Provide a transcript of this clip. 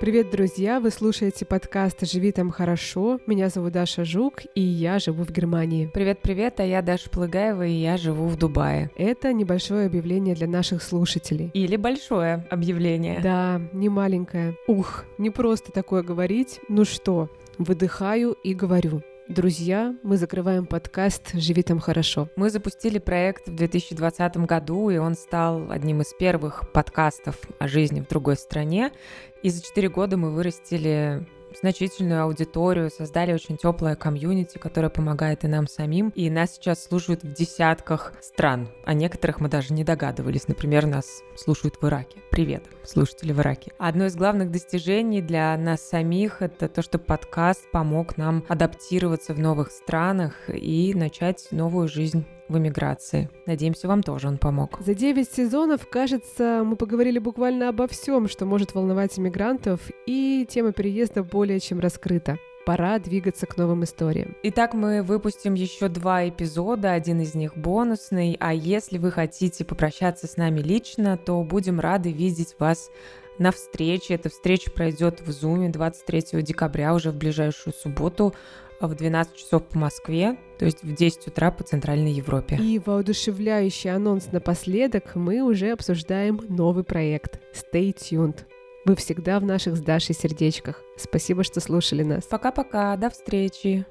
Привет, друзья! Вы слушаете подкаст «Живи там хорошо». Меня зовут Даша Жук, и я живу в Германии. Привет-привет, а я Даша Плыгаева, и я живу в Дубае. Это небольшое объявление для наших слушателей. Или большое объявление. Да, не маленькое. Ух, не просто такое говорить. Ну что, выдыхаю и говорю. Друзья, мы закрываем подкаст «Живи там хорошо». Мы запустили проект в 2020 году, и он стал одним из первых подкастов о жизни в другой стране. И за четыре года мы вырастили значительную аудиторию, создали очень теплое комьюнити, которое помогает и нам самим. И нас сейчас слушают в десятках стран. О некоторых мы даже не догадывались. Например, нас слушают в Ираке. Привет, слушатели в Ираке. Одно из главных достижений для нас самих — это то, что подкаст помог нам адаптироваться в новых странах и начать новую жизнь в эмиграции. Надеемся, вам тоже он помог. За 9 сезонов, кажется, мы поговорили буквально обо всем, что может волновать иммигрантов, и тема переезда более чем раскрыта пора двигаться к новым историям. Итак, мы выпустим еще два эпизода, один из них бонусный, а если вы хотите попрощаться с нами лично, то будем рады видеть вас на встрече. Эта встреча пройдет в Зуме 23 декабря, уже в ближайшую субботу в 12 часов по Москве, то есть в 10 утра по Центральной Европе. И воодушевляющий анонс напоследок мы уже обсуждаем новый проект Stay Tuned. Вы всегда в наших с Дашей сердечках. Спасибо, что слушали нас. Пока-пока, до встречи.